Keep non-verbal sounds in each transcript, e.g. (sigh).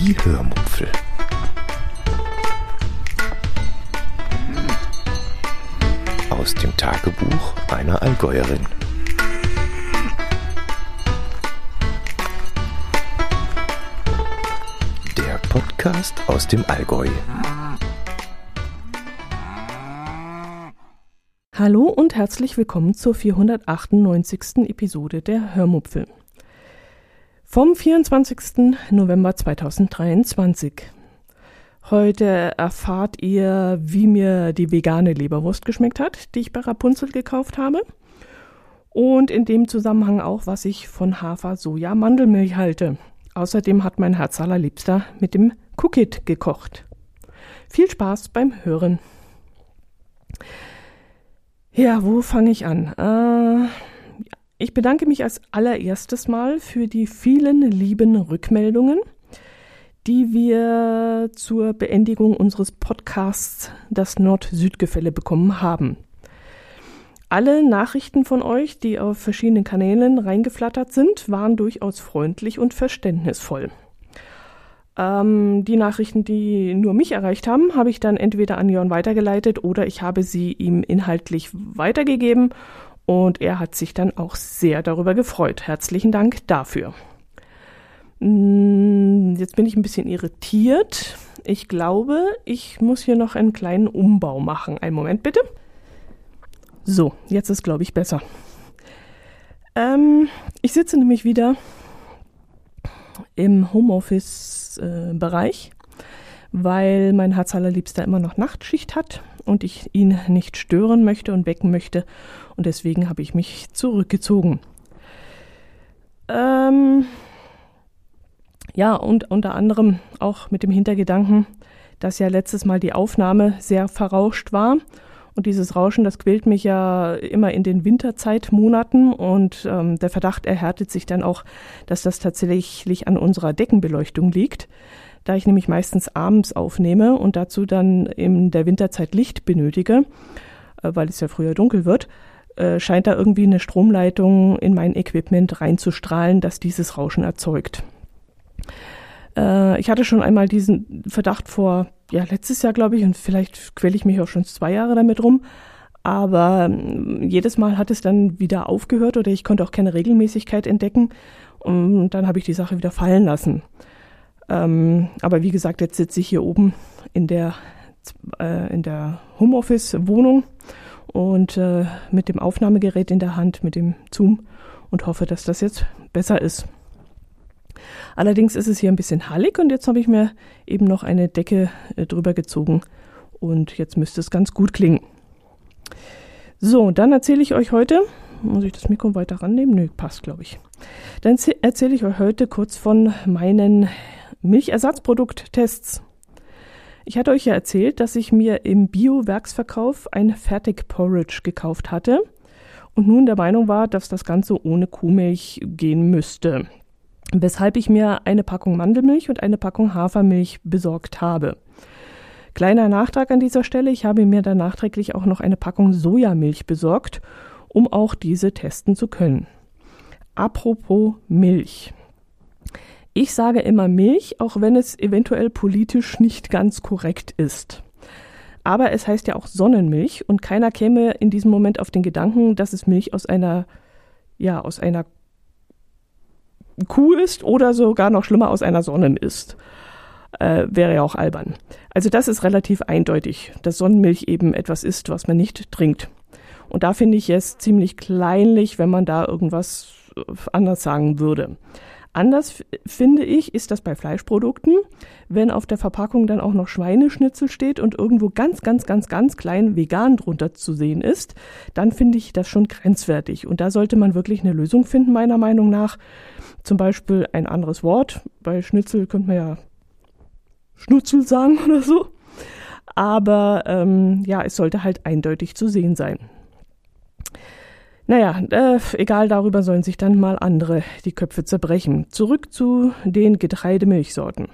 Die Hörmupfel. Aus dem Tagebuch einer Allgäuerin. Der Podcast aus dem Allgäu. Hallo und herzlich willkommen zur 498. Episode der Hörmupfel. Vom 24. November 2023. Heute erfahrt ihr, wie mir die vegane Leberwurst geschmeckt hat, die ich bei Rapunzel gekauft habe. Und in dem Zusammenhang auch, was ich von Hafer, Soja, Mandelmilch halte. Außerdem hat mein Herz allerliebster mit dem Cookit gekocht. Viel Spaß beim Hören. Ja, wo fange ich an? Äh, ich bedanke mich als allererstes Mal für die vielen lieben Rückmeldungen, die wir zur Beendigung unseres Podcasts Das Nord-Süd-Gefälle bekommen haben. Alle Nachrichten von euch, die auf verschiedenen Kanälen reingeflattert sind, waren durchaus freundlich und verständnisvoll. Ähm, die Nachrichten, die nur mich erreicht haben, habe ich dann entweder an Jörn weitergeleitet oder ich habe sie ihm inhaltlich weitergegeben und er hat sich dann auch sehr darüber gefreut. Herzlichen Dank dafür. Mm, jetzt bin ich ein bisschen irritiert. Ich glaube, ich muss hier noch einen kleinen Umbau machen. Einen Moment bitte. So, jetzt ist, glaube ich, besser. Ähm, ich sitze nämlich wieder im Homeoffice-Bereich, weil mein Herz allerliebster immer noch Nachtschicht hat und ich ihn nicht stören möchte und wecken möchte. Und deswegen habe ich mich zurückgezogen. Ähm, ja, und unter anderem auch mit dem Hintergedanken, dass ja letztes Mal die Aufnahme sehr verrauscht war und dieses Rauschen, das quält mich ja immer in den Winterzeitmonaten und ähm, der Verdacht erhärtet sich dann auch, dass das tatsächlich an unserer Deckenbeleuchtung liegt, da ich nämlich meistens abends aufnehme und dazu dann in der Winterzeit Licht benötige, äh, weil es ja früher dunkel wird, äh, scheint da irgendwie eine Stromleitung in mein Equipment reinzustrahlen, das dieses Rauschen erzeugt. Äh, ich hatte schon einmal diesen Verdacht vor ja, letztes Jahr, glaube ich, und vielleicht quäle ich mich auch schon zwei Jahre damit rum. Aber ähm, jedes Mal hat es dann wieder aufgehört oder ich konnte auch keine Regelmäßigkeit entdecken. Und dann habe ich die Sache wieder fallen lassen. Ähm, aber wie gesagt, jetzt sitze ich hier oben in der, äh, in der Homeoffice-Wohnung und äh, mit dem Aufnahmegerät in der Hand, mit dem Zoom und hoffe, dass das jetzt besser ist. Allerdings ist es hier ein bisschen hallig und jetzt habe ich mir eben noch eine Decke äh, drüber gezogen und jetzt müsste es ganz gut klingen. So, dann erzähle ich euch heute, muss ich das Mikro weiter rannehmen? Nö, passt, glaube ich. Dann erzähle ich euch heute kurz von meinen Milchersatzprodukttests. Ich hatte euch ja erzählt, dass ich mir im Bio-Werksverkauf ein Fertig-Porridge gekauft hatte und nun der Meinung war, dass das Ganze ohne Kuhmilch gehen müsste weshalb ich mir eine Packung Mandelmilch und eine Packung Hafermilch besorgt habe. Kleiner Nachtrag an dieser Stelle, ich habe mir dann nachträglich auch noch eine Packung Sojamilch besorgt, um auch diese testen zu können. Apropos Milch. Ich sage immer Milch, auch wenn es eventuell politisch nicht ganz korrekt ist. Aber es heißt ja auch Sonnenmilch und keiner käme in diesem Moment auf den Gedanken, dass es Milch aus einer, ja, aus einer Kuh ist oder sogar noch schlimmer aus einer Sonnen ist. Äh, wäre ja auch albern. Also das ist relativ eindeutig, dass Sonnenmilch eben etwas ist, was man nicht trinkt. Und da finde ich es ziemlich kleinlich, wenn man da irgendwas anders sagen würde. Anders finde ich, ist das bei Fleischprodukten, wenn auf der Verpackung dann auch noch Schweineschnitzel steht und irgendwo ganz, ganz, ganz, ganz klein vegan drunter zu sehen ist, dann finde ich das schon grenzwertig. Und da sollte man wirklich eine Lösung finden, meiner Meinung nach. Zum Beispiel ein anderes Wort. Bei Schnitzel könnte man ja Schnutzel sagen (laughs) oder so. Aber ähm, ja, es sollte halt eindeutig zu sehen sein. Naja, äh, egal, darüber sollen sich dann mal andere die Köpfe zerbrechen. Zurück zu den Getreidemilchsorten.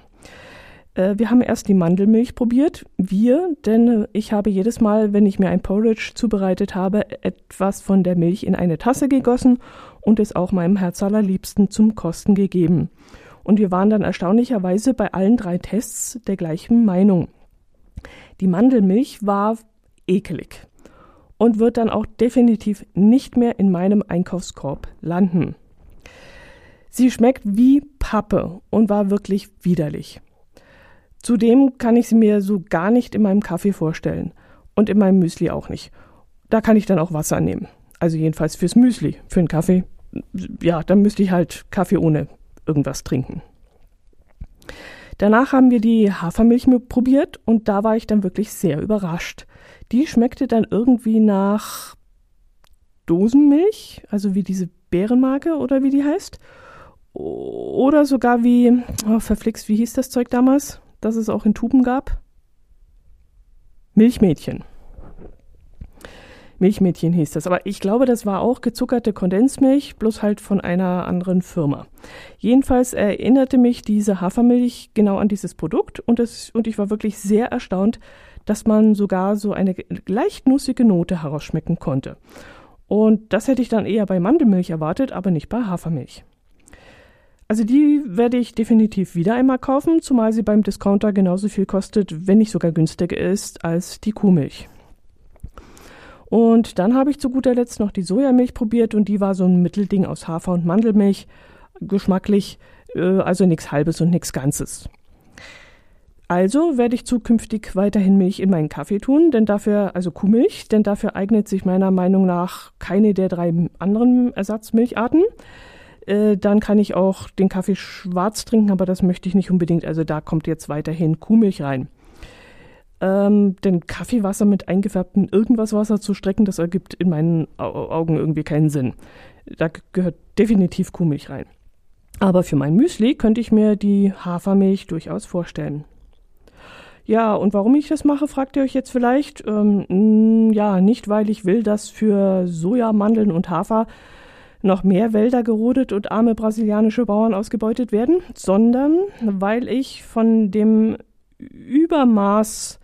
Äh, wir haben erst die Mandelmilch probiert. Wir, denn ich habe jedes Mal, wenn ich mir ein Porridge zubereitet habe, etwas von der Milch in eine Tasse gegossen und es auch meinem Herz allerliebsten zum Kosten gegeben. Und wir waren dann erstaunlicherweise bei allen drei Tests der gleichen Meinung. Die Mandelmilch war ekelig und wird dann auch definitiv nicht mehr in meinem Einkaufskorb landen. Sie schmeckt wie Pappe und war wirklich widerlich. Zudem kann ich sie mir so gar nicht in meinem Kaffee vorstellen und in meinem Müsli auch nicht. Da kann ich dann auch Wasser nehmen. Also jedenfalls fürs Müsli. Für den Kaffee, ja, dann müsste ich halt Kaffee ohne irgendwas trinken. Danach haben wir die Hafermilch probiert und da war ich dann wirklich sehr überrascht. Die schmeckte dann irgendwie nach Dosenmilch, also wie diese Bärenmarke oder wie die heißt. Oder sogar wie, oh, verflixt, wie hieß das Zeug damals, das es auch in Tuben gab? Milchmädchen. Milchmädchen hieß das. Aber ich glaube, das war auch gezuckerte Kondensmilch, bloß halt von einer anderen Firma. Jedenfalls erinnerte mich diese Hafermilch genau an dieses Produkt und, es, und ich war wirklich sehr erstaunt, dass man sogar so eine leicht nussige Note herausschmecken konnte. Und das hätte ich dann eher bei Mandelmilch erwartet, aber nicht bei Hafermilch. Also die werde ich definitiv wieder einmal kaufen, zumal sie beim Discounter genauso viel kostet, wenn nicht sogar günstiger ist als die Kuhmilch. Und dann habe ich zu guter Letzt noch die Sojamilch probiert und die war so ein Mittelding aus Hafer- und Mandelmilch. Geschmacklich, äh, also nichts Halbes und nichts Ganzes. Also werde ich zukünftig weiterhin Milch in meinen Kaffee tun, denn dafür, also Kuhmilch, denn dafür eignet sich meiner Meinung nach keine der drei anderen Ersatzmilcharten. Äh, dann kann ich auch den Kaffee schwarz trinken, aber das möchte ich nicht unbedingt. Also da kommt jetzt weiterhin Kuhmilch rein. Ähm, denn Kaffeewasser mit eingefärbtem Irgendwaswasser zu strecken, das ergibt in meinen Augen irgendwie keinen Sinn. Da gehört definitiv Kuhmilch rein. Aber für mein Müsli könnte ich mir die Hafermilch durchaus vorstellen. Ja, und warum ich das mache, fragt ihr euch jetzt vielleicht. Ähm, ja, nicht weil ich will, dass für Soja, Mandeln und Hafer noch mehr Wälder gerodet und arme brasilianische Bauern ausgebeutet werden, sondern weil ich von dem Übermaß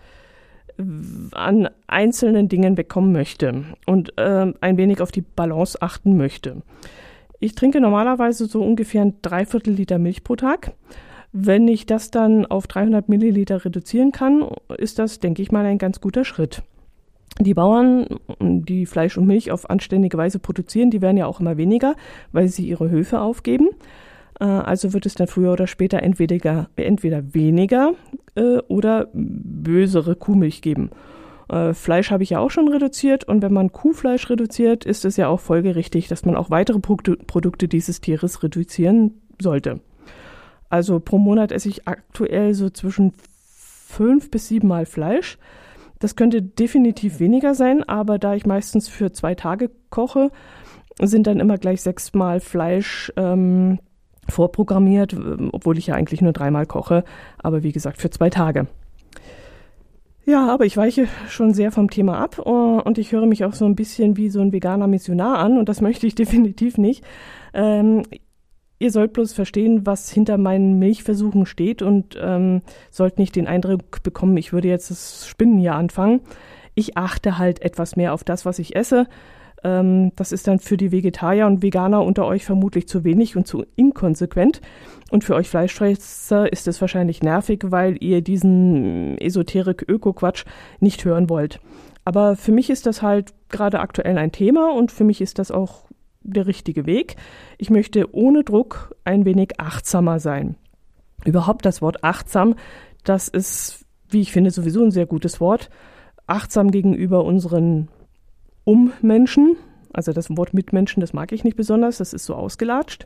an einzelnen Dingen bekommen möchte und äh, ein wenig auf die Balance achten möchte. Ich trinke normalerweise so ungefähr ein Dreiviertel Liter Milch pro Tag. Wenn ich das dann auf 300 Milliliter reduzieren kann, ist das, denke ich mal, ein ganz guter Schritt. Die Bauern, die Fleisch und Milch auf anständige Weise produzieren, die werden ja auch immer weniger, weil sie ihre Höfe aufgeben. Äh, also wird es dann früher oder später entweder, entweder weniger äh, oder bösere Kuhmilch geben. Äh, Fleisch habe ich ja auch schon reduziert und wenn man Kuhfleisch reduziert, ist es ja auch folgerichtig, dass man auch weitere Produkte dieses Tieres reduzieren sollte. Also pro Monat esse ich aktuell so zwischen fünf bis sieben Mal Fleisch. Das könnte definitiv weniger sein, aber da ich meistens für zwei Tage koche, sind dann immer gleich sechs Mal Fleisch ähm, vorprogrammiert, obwohl ich ja eigentlich nur dreimal koche, aber wie gesagt für zwei Tage. Ja, aber ich weiche schon sehr vom Thema ab äh, und ich höre mich auch so ein bisschen wie so ein veganer Missionar an und das (laughs) möchte ich definitiv nicht. Ähm, ihr sollt bloß verstehen, was hinter meinen Milchversuchen steht und ähm, sollt nicht den Eindruck bekommen, ich würde jetzt das Spinnen hier anfangen. Ich achte halt etwas mehr auf das, was ich esse ähm, das ist dann für die Vegetarier und Veganer unter euch vermutlich zu wenig und zu inkonsequent. Und für euch Fleischfresser ist es wahrscheinlich nervig, weil ihr diesen Esoterik-Öko-Quatsch nicht hören wollt. Aber für mich ist das halt gerade aktuell ein Thema und für mich ist das auch der richtige Weg. Ich möchte ohne Druck ein wenig achtsamer sein. Überhaupt das Wort achtsam, das ist, wie ich finde, sowieso ein sehr gutes Wort. Achtsam gegenüber unseren um Menschen. Also das Wort Mitmenschen, das mag ich nicht besonders, das ist so ausgelatscht.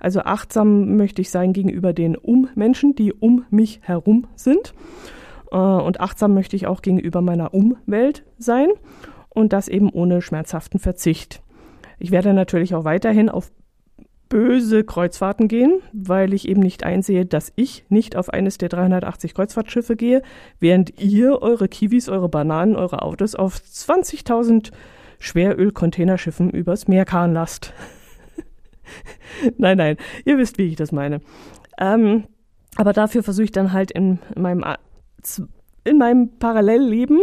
Also achtsam möchte ich sein gegenüber den Um-Menschen, die um mich herum sind. Äh, und achtsam möchte ich auch gegenüber meiner Umwelt sein und das eben ohne schmerzhaften Verzicht. Ich werde natürlich auch weiterhin auf böse Kreuzfahrten gehen, weil ich eben nicht einsehe, dass ich nicht auf eines der 380 Kreuzfahrtschiffe gehe, während ihr eure Kiwis, eure Bananen, eure Autos auf 20.000 Schweröl-Containerschiffen übers Meer karren lasst. (laughs) nein, nein, ihr wisst, wie ich das meine. Ähm, aber dafür versuche ich dann halt in meinem, in meinem Parallelleben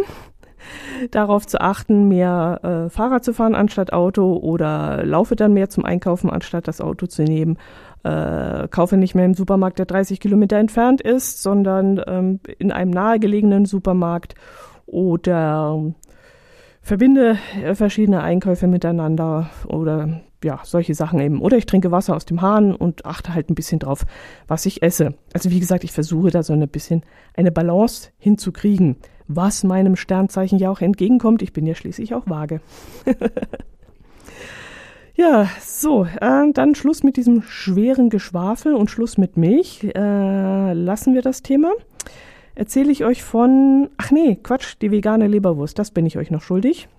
darauf zu achten, mehr äh, Fahrrad zu fahren anstatt Auto oder laufe dann mehr zum Einkaufen anstatt das Auto zu nehmen. äh, kaufe nicht mehr im Supermarkt, der 30 Kilometer entfernt ist, sondern ähm, in einem nahegelegenen Supermarkt oder verbinde äh, verschiedene Einkäufe miteinander oder ja, solche Sachen eben. Oder ich trinke Wasser aus dem Hahn und achte halt ein bisschen drauf, was ich esse. Also wie gesagt, ich versuche da so ein bisschen eine Balance hinzukriegen, was meinem Sternzeichen ja auch entgegenkommt. Ich bin ja schließlich auch vage. (laughs) Ja, so, äh, dann Schluss mit diesem schweren Geschwafel und Schluss mit Milch. Äh, lassen wir das Thema. Erzähle ich euch von, ach nee, Quatsch, die vegane Leberwurst, das bin ich euch noch schuldig.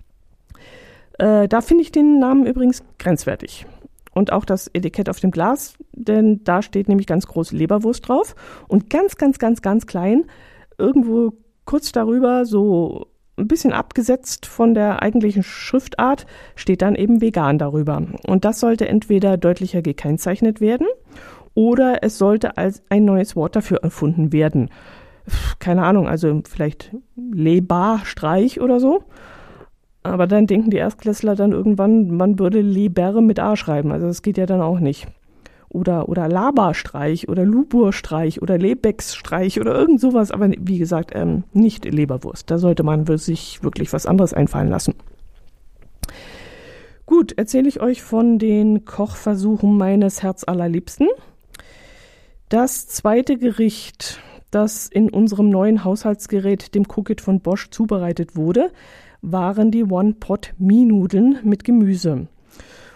Äh, da finde ich den Namen übrigens grenzwertig. Und auch das Etikett auf dem Glas, denn da steht nämlich ganz groß Leberwurst drauf und ganz, ganz, ganz, ganz klein irgendwo kurz darüber so ein bisschen abgesetzt von der eigentlichen Schriftart, steht dann eben vegan darüber. Und das sollte entweder deutlicher gekennzeichnet werden oder es sollte als ein neues Wort dafür erfunden werden. Keine Ahnung, also vielleicht Lebar-Streich oder so. Aber dann denken die Erstklässler dann irgendwann, man würde Leber mit A schreiben. Also das geht ja dann auch nicht oder, oder Laberstreich oder Luburstreich oder Lebeckstreich oder irgend sowas, aber wie gesagt, ähm, nicht Leberwurst. Da sollte man sich wirklich was anderes einfallen lassen. Gut, erzähle ich euch von den Kochversuchen meines Herzallerliebsten. Das zweite Gericht, das in unserem neuen Haushaltsgerät, dem Cookit von Bosch, zubereitet wurde, waren die One-Pot-Mie-Nudeln mit Gemüse.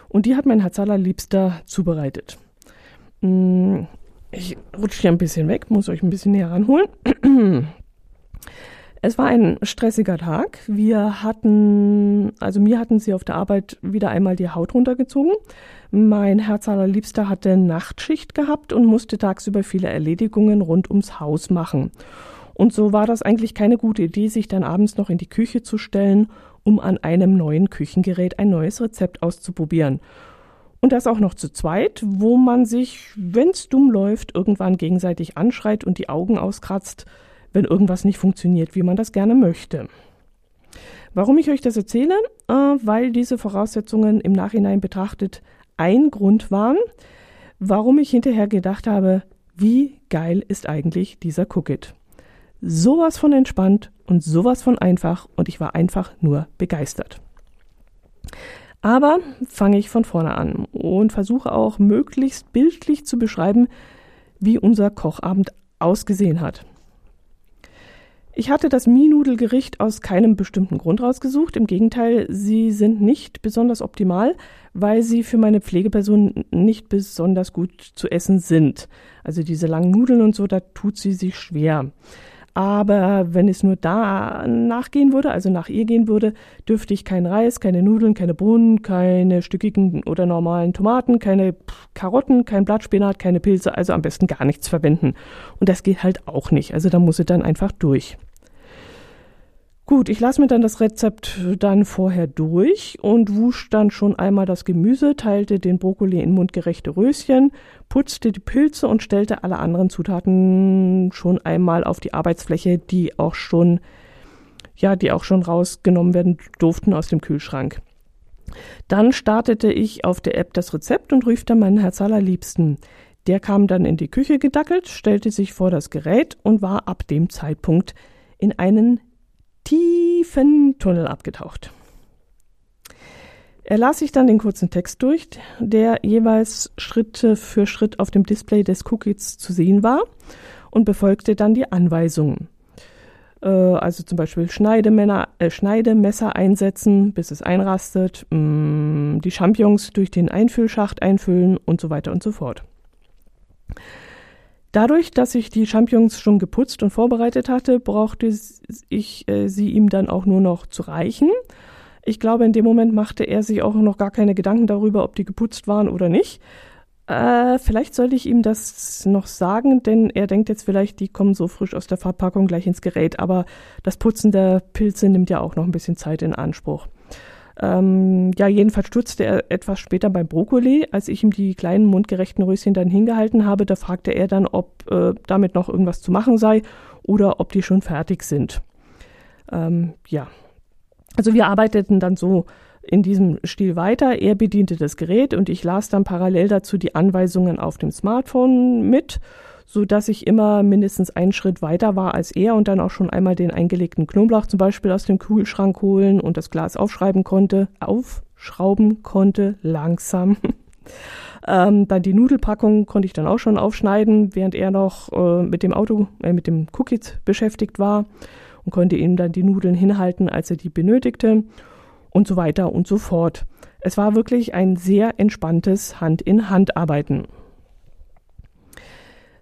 Und die hat mein Herzallerliebster zubereitet. Mm, ich rutsche hier ein bisschen weg, muss euch ein bisschen näher ranholen. (clears throat) Es war ein stressiger Tag. Wir hatten, also mir hatten sie auf der Arbeit wieder einmal die Haut runtergezogen. Mein Herz allerliebster hatte Nachtschicht gehabt und musste tagsüber viele Erledigungen rund ums Haus machen. Und so war das eigentlich keine gute Idee, sich dann abends noch in die Küche zu stellen, um an einem neuen Küchengerät ein neues Rezept auszuprobieren. Und das auch noch zu zweit, wo man sich, wenn's dumm läuft, irgendwann gegenseitig anschreit und die Augen auskratzt, wenn irgendwas nicht funktioniert, wie man das gerne möchte. Warum ich euch das erzähle? Äh, weil diese Voraussetzungen im Nachhinein betrachtet ein Grund waren, warum ich hinterher gedacht habe, wie geil ist eigentlich dieser Cookit. Sowas von entspannt und sowas von einfach und ich war einfach nur begeistert. Aber fange ich von vorne an und versuche auch möglichst bildlich zu beschreiben, wie unser Kochabend ausgesehen hat. Ich hatte das Mie-Nudelgericht aus keinem bestimmten Grund rausgesucht. Im Gegenteil, sie sind nicht besonders optimal, weil sie für meine Pflegeperson nicht besonders gut zu essen sind. Also diese langen Nudeln und so, da tut sie sich schwer. Aber wenn es nur da nachgehen würde, also nach ihr gehen würde, dürfte ich keinen Reis, keine Nudeln, keine Bohnen, keine stückigen oder normalen Tomaten, keine Karotten, kein Blattspinat, keine Pilze, also am besten gar nichts verwenden. Und das geht halt auch nicht. Also da muss sie dann einfach durch. Gut, ich lasse mir dann das Rezept dann vorher durch und wusch dann schon einmal das Gemüse, teilte den Brokkoli in mundgerechte Röschen, putzte die Pilze und stellte alle anderen Zutaten schon einmal auf die Arbeitsfläche, die auch schon, ja, die auch schon rausgenommen werden durften aus dem Kühlschrank. Dann startete ich auf der App das Rezept und rief dann meinen Herz allerliebsten. Der kam dann in die Küche gedackelt, stellte sich vor das Gerät und war ab dem Zeitpunkt in einen tiefen Tunnel abgetaucht. Er las sich dann den kurzen Text durch, der jeweils Schritt für Schritt auf dem Display des Cookies zu sehen war und befolgte dann die Anweisungen. Äh, also zum Beispiel Schneidemänner, äh, Schneidemesser einsetzen, bis es einrastet, mh, mm, die Champignons durch den Einfüllschacht einfüllen und so weiter und so fort. Dadurch, dass ich die Champignons schon geputzt und vorbereitet hatte, brauchte ich äh, sie ihm dann auch nur noch zu reichen. Ich glaube, in dem Moment machte er sich auch noch gar keine Gedanken darüber, ob die geputzt waren oder nicht. Äh, vielleicht sollte ich ihm das noch sagen, denn er denkt jetzt vielleicht, die kommen so frisch aus der Verpackung gleich ins Gerät. Aber das Putzen der Pilze nimmt ja auch noch ein bisschen Zeit in Anspruch. Ähm, ja, jedenfalls stutzte er etwas später beim Brokkoli. Als ich ihm die kleinen mundgerechten Röschen dann hingehalten habe, da fragte er dann, ob äh, damit noch irgendwas zu machen sei oder ob die schon fertig sind. Ähm, ja. Also wir arbeiteten dann so in diesem Stil weiter. Er bediente das Gerät und ich las dann parallel dazu die Anweisungen auf dem Smartphone mit, so dass ich immer mindestens einen Schritt weiter war als er und dann auch schon einmal den eingelegten Knoblauch zum Beispiel aus dem Kühlschrank holen und das Glas aufschreiben konnte, aufschrauben konnte, langsam. (laughs) ähm, dann die Nudelpackung konnte ich dann auch schon aufschneiden, während er noch äh, mit dem Auto, äh, mit dem Cookies beschäftigt war und konnte ihm dann die Nudeln hinhalten, als er die benötigte und so weiter und so fort. Es war wirklich ein sehr entspanntes Hand-in-Hand-Arbeiten.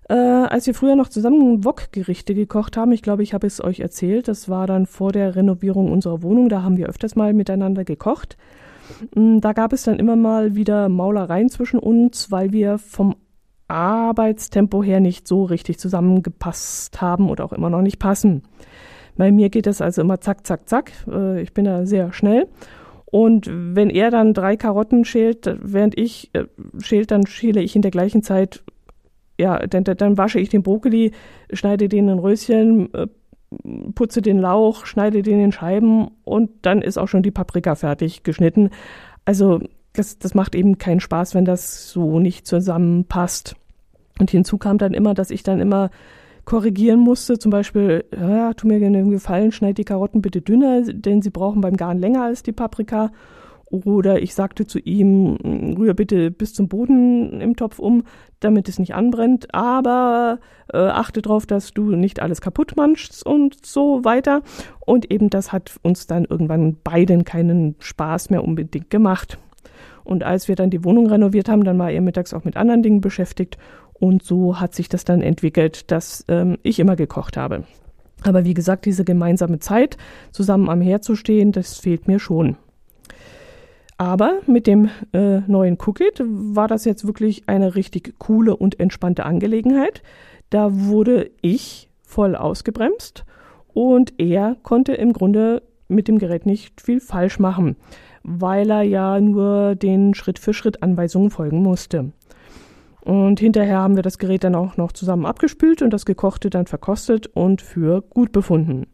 Äh, als wir früher noch zusammen Wokgerichte gekocht haben, ich glaube, ich habe es euch erzählt, das war dann vor der Renovierung unserer Wohnung, da haben wir öfters mal miteinander gekocht. Mm, da gab es dann immer mal wieder Maulereien zwischen uns, weil wir vom Arbeitstempo her nicht so richtig zusammengepasst haben oder auch immer noch nicht passen. Bei mir geht es also immer zack, zack, zack. Äh, ich bin da sehr schnell. Und wenn er dann drei Karotten schält, während ich äh, schält, dann schäle ich in der gleichen Zeit, ja, dann, dann wasche ich den Brokkoli, schneide den in Röschen, äh, putze den Lauch, schneide den in Scheiben und dann ist auch schon die Paprika fertig geschnitten. Also das, das macht eben keinen Spaß, wenn das so nicht zusammenpasst. Und hinzu kam dann immer, dass ich dann immer korrigieren musste. Zum Beispiel, ja, tu mir gerne einen Gefallen, schneid die Karotten bitte dünner, denn sie brauchen beim Garen länger als die Paprika. Oder ich sagte zu ihm, rühr bitte bis zum Boden im Topf um, damit es nicht anbrennt, aber äh, achte darauf, dass du nicht alles kaputt manchst und so weiter. Und eben das hat uns dann irgendwann beiden keinen Spaß mehr unbedingt gemacht. Und als wir dann die Wohnung renoviert haben, dann war er mittags auch mit anderen Dingen beschäftigt und so hat sich das dann entwickelt, dass ähm, ich immer gekocht habe. Aber wie gesagt, diese gemeinsame Zeit, zusammen am Herd zu stehen, das fehlt mir schon. Aber mit dem äh, neuen Cookit war das jetzt wirklich eine richtig coole und entspannte Angelegenheit. Da wurde ich voll ausgebremst und er konnte im Grunde mit dem Gerät nicht viel falsch machen, weil er ja nur den Schritt für Schritt Anweisungen folgen musste. Und hinterher haben wir das Gerät dann auch noch zusammen abgespült und das Gekochte dann verkostet und für gut befunden.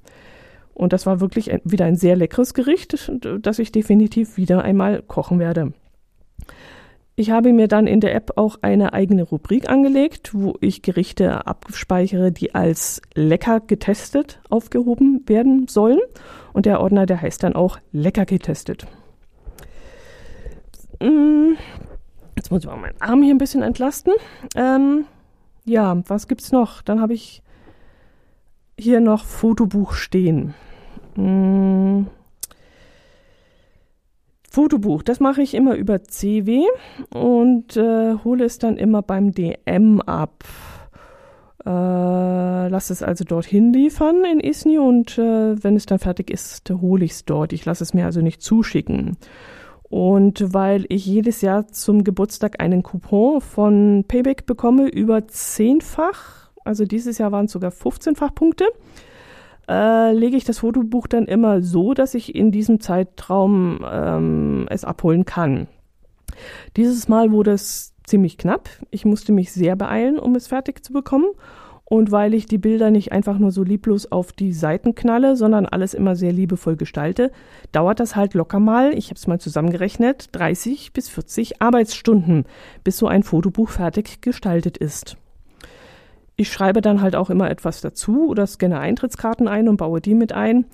Und das war wirklich wieder ein sehr leckeres Gericht, das ich definitiv wieder einmal kochen werde. Ich habe mir dann in der App auch eine eigene Rubrik angelegt, wo ich Gerichte abspeichere, die als lecker getestet aufgehoben werden sollen. Und der Ordner, der heißt dann auch lecker getestet. Hm, Jetzt muss ich mal meinen Arm hier ein bisschen entlasten. Ähm, ja, was gibt's noch? Dann habe ich hier noch Fotobuch stehen. Hm. Fotobuch, das mache ich immer über CW und äh, hole es dann immer beim DM ab. Äh, lasse es also dorthin liefern in ISNI und äh, wenn es dann fertig ist, hole ich es dort. Ich lasse es mir also nicht zuschicken. Und weil ich jedes Jahr zum Geburtstag einen Coupon von Payback bekomme über zehnfach, also dieses Jahr waren es sogar 15-fach Punkte, äh, lege ich das Fotobuch dann immer so, dass ich in diesem Zeitraum ähm, es abholen kann. Dieses Mal wurde es ziemlich knapp. Ich musste mich sehr beeilen, um es fertig zu bekommen. Und weil ich die Bilder nicht einfach nur so lieblos auf die Seiten knalle, sondern alles immer sehr liebevoll gestalte, dauert das halt locker mal, ich habe es mal zusammengerechnet, 30 bis 40 Arbeitsstunden, bis so ein Fotobuch fertig gestaltet ist. Ich schreibe dann halt auch immer etwas dazu oder scanne Eintrittskarten ein und baue die mit ein.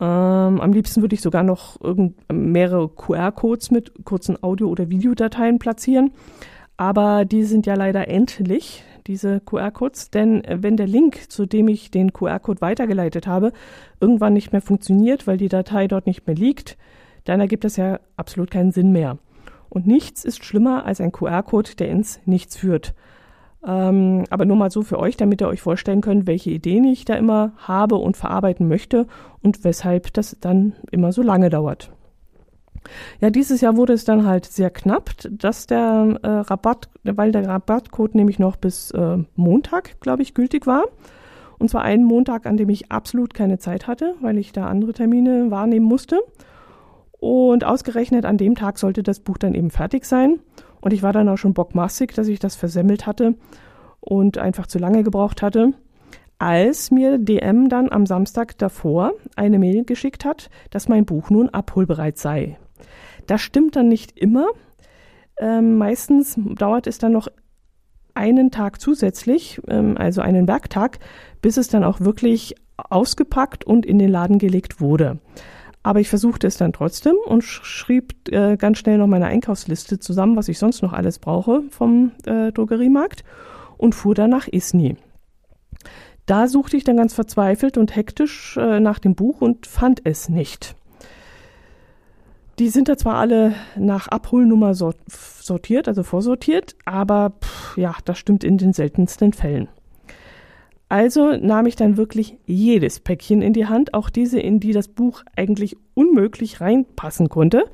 Ähm, am liebsten würde ich sogar noch mehrere QR-Codes mit kurzen Audio- oder Videodateien platzieren. Aber die sind ja leider endlich diese QR-Codes, denn äh, wenn der Link, zu dem ich den QR-Code weitergeleitet habe, irgendwann nicht mehr funktioniert, weil die Datei dort nicht mehr liegt, dann ergibt das ja absolut keinen Sinn mehr. Und nichts ist schlimmer als ein QR-Code, der ins Nichts führt. Ähm, aber nur mal so für euch, damit ihr euch vorstellen könnt, welche Ideen ich da immer habe und verarbeiten möchte und weshalb das dann immer so lange dauert. Ja, dieses Jahr wurde es dann halt sehr knapp, dass der äh, Rabatt, weil der Rabattcode nämlich noch bis äh, Montag, glaube ich, gültig war. Und zwar einen Montag, an dem ich absolut keine Zeit hatte, weil ich da andere Termine wahrnehmen musste. Und ausgerechnet an dem Tag sollte das Buch dann eben fertig sein. Und ich war dann auch schon bockmassig, dass ich das versemmelt hatte und einfach zu lange gebraucht hatte als mir DM dann am Samstag davor eine Mail geschickt hat, dass mein Buch nun abholbereit sei. Das stimmt dann nicht immer. Ähm, meistens dauert es dann noch einen Tag zusätzlich, ähm, also einen Werktag, bis es dann auch wirklich ausgepackt und in den Laden gelegt wurde. Aber ich versuchte es dann trotzdem und schrieb äh, ganz schnell noch meine Einkaufsliste zusammen, was ich sonst noch alles brauche vom äh, Drogeriemarkt und fuhr dann nach Isny. Da suchte ich dann ganz verzweifelt und hektisch äh, nach dem Buch und fand es nicht. Die sind da zwar alle nach Abholnummer sortiert, also vorsortiert, aber pff, ja, das stimmt in den seltensten Fällen. Also nahm ich dann wirklich jedes Päckchen in die Hand, auch diese, in die das Buch eigentlich unmöglich reinpassen konnte.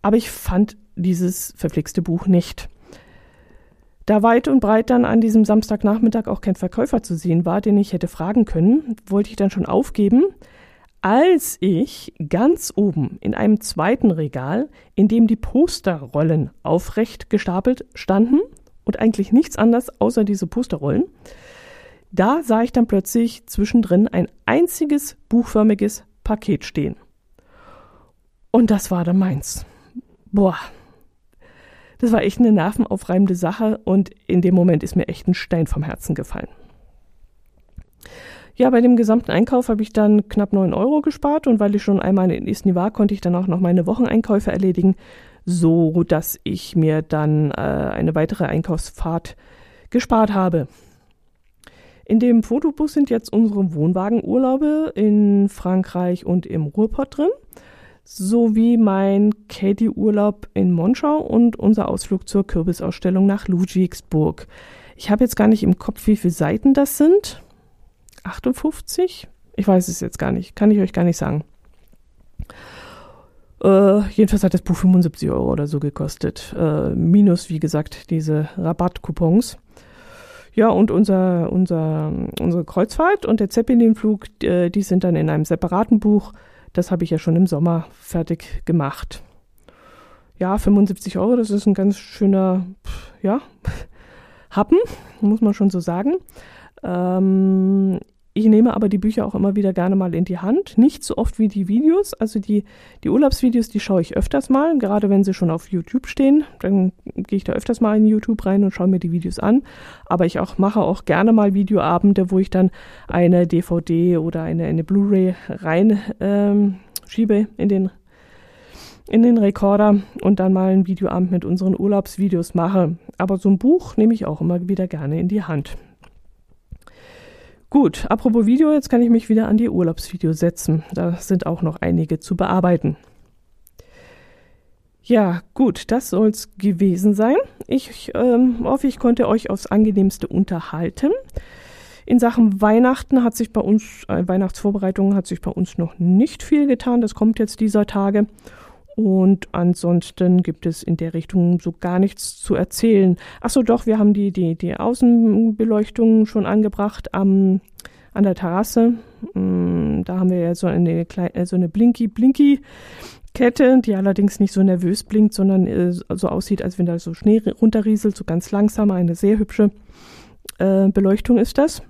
Aber ich fand dieses verflixte Buch nicht. Da weit und breit dann an diesem Samstagnachmittag auch kein Verkäufer zu sehen war, den ich hätte fragen können, wollte ich dann schon aufgeben, als ich ganz oben in einem zweiten Regal, in dem die Posterrollen aufrecht gestapelt standen und eigentlich nichts anderes außer diese Posterrollen, da sah ich dann plötzlich zwischendrin ein einziges buchförmiges Paket stehen. Und das war dann meins. Boah. Das war echt eine nervenaufreibende Sache und in dem Moment ist mir echt ein Stein vom Herzen gefallen. Ja, bei dem gesamten Einkauf habe ich dann knapp 9 Euro gespart und weil ich schon einmal in Isny war, konnte ich dann auch noch meine Wocheneinkäufe erledigen, so dass ich mir dann äh, eine weitere Einkaufsfahrt gespart habe. In dem Fotobus sind jetzt unsere Wohnwagenurlaube in Frankreich und im Ruhrpott drin, sowie mein Katie-Urlaub in Monschau und unser Ausflug zur Kürbisausstellung nach Ludwigsburg. Ich habe jetzt gar nicht im Kopf, wie viele Seiten das sind. 58? Ich weiß es jetzt gar nicht, kann ich euch gar nicht sagen. Äh, jedenfalls hat das Buch 75 Euro oder so gekostet. Äh, minus, wie gesagt, diese Rabattcoupons. Ja, und unser, unser, unsere Kreuzfahrt und der Zeppelin-Flug, äh, die sind dann in einem separaten Buch. Das habe ich ja schon im Sommer fertig gemacht. Ja, 75 Euro, das ist ein ganz schöner, ja, (laughs) Happen, muss man schon so sagen. Ähm, ich nehme aber die Bücher auch immer wieder gerne mal in die Hand. Nicht so oft wie die Videos. Also die, die Urlaubsvideos, die schaue ich öfters mal, gerade wenn sie schon auf YouTube stehen. Dann gehe ich da öfters mal in YouTube rein und schaue mir die Videos an. Aber ich auch mache auch gerne mal Videoabende, wo ich dann eine DVD oder eine, eine Blu-ray rein ähm, schiebe in den in den Rekorder und dann mal ein Videoabend mit unseren Urlaubsvideos mache. Aber so ein Buch nehme ich auch immer wieder gerne in die Hand. Gut, apropos Video, jetzt kann ich mich wieder an die Urlaubsvideos setzen. Da sind auch noch einige zu bearbeiten. Ja, gut, das soll's gewesen sein. Ich ähm, hoffe, ich konnte euch aufs angenehmste unterhalten. In Sachen Weihnachten hat sich bei uns, äh, Weihnachtsvorbereitungen hat sich bei uns noch nicht viel getan. Das kommt jetzt dieser Tage. Und ansonsten gibt es in der Richtung so gar nichts zu erzählen. Ach so, doch, wir haben die, die, die Außenbeleuchtung schon angebracht am, an der Terrasse. Mm, da haben wir ja so eine, kleine, so eine Blinky-Blinky. Kette, die allerdings nicht so nervös blinkt, sondern äh, so aussieht, als wenn da so Schnee runterrieselt, so ganz langsam. Eine sehr hübsche äh, Beleuchtung ist das.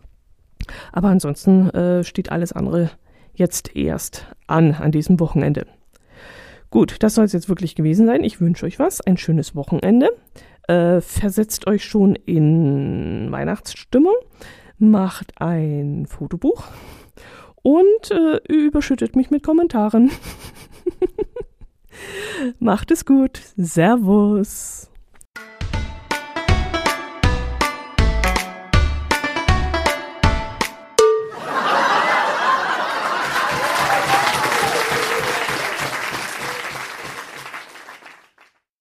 Aber ansonsten äh, steht alles andere jetzt erst an an diesem Wochenende. Gut, das soll es jetzt wirklich gewesen sein. Ich wünsche euch was, ein schönes Wochenende. Äh, versetzt euch schon in Weihnachtsstimmung, macht ein Fotobuch und äh, überschüttet mich mit Kommentaren. (laughs) macht es gut. Servus.